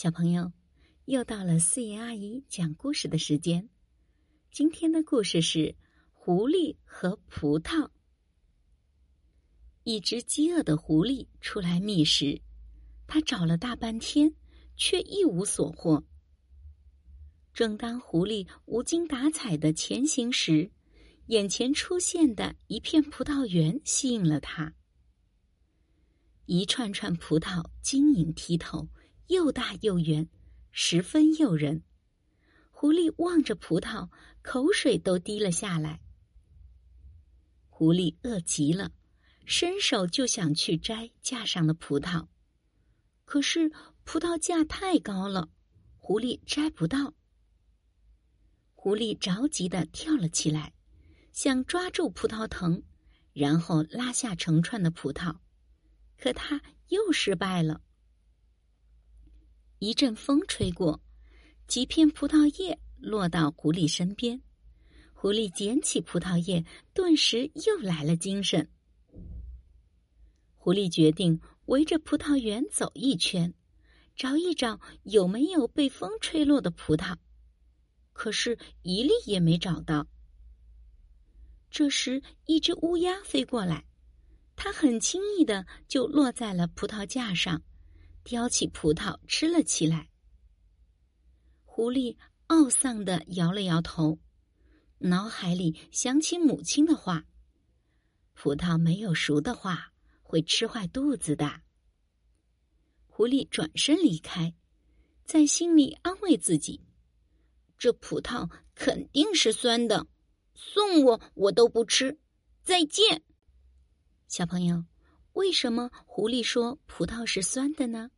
小朋友，又到了四爷阿姨讲故事的时间。今天的故事是《狐狸和葡萄》。一只饥饿的狐狸出来觅食，他找了大半天，却一无所获。正当狐狸无精打采的前行时，眼前出现的一片葡萄园吸引了他。一串串葡萄晶莹剔透。又大又圆，十分诱人。狐狸望着葡萄，口水都滴了下来。狐狸饿极了，伸手就想去摘架上的葡萄，可是葡萄架太高了，狐狸摘不到。狐狸着急的跳了起来，想抓住葡萄藤，然后拉下成串的葡萄，可他又失败了。一阵风吹过，几片葡萄叶落到狐狸身边。狐狸捡起葡萄叶，顿时又来了精神。狐狸决定围着葡萄园走一圈，找一找有没有被风吹落的葡萄。可是，一粒也没找到。这时，一只乌鸦飞过来，它很轻易的就落在了葡萄架上。叼起葡萄吃了起来。狐狸懊丧的摇了摇头，脑海里想起母亲的话：“葡萄没有熟的话，会吃坏肚子的。”狐狸转身离开，在心里安慰自己：“这葡萄肯定是酸的，送我我都不吃。”再见，小朋友。为什么狐狸说葡萄是酸的呢？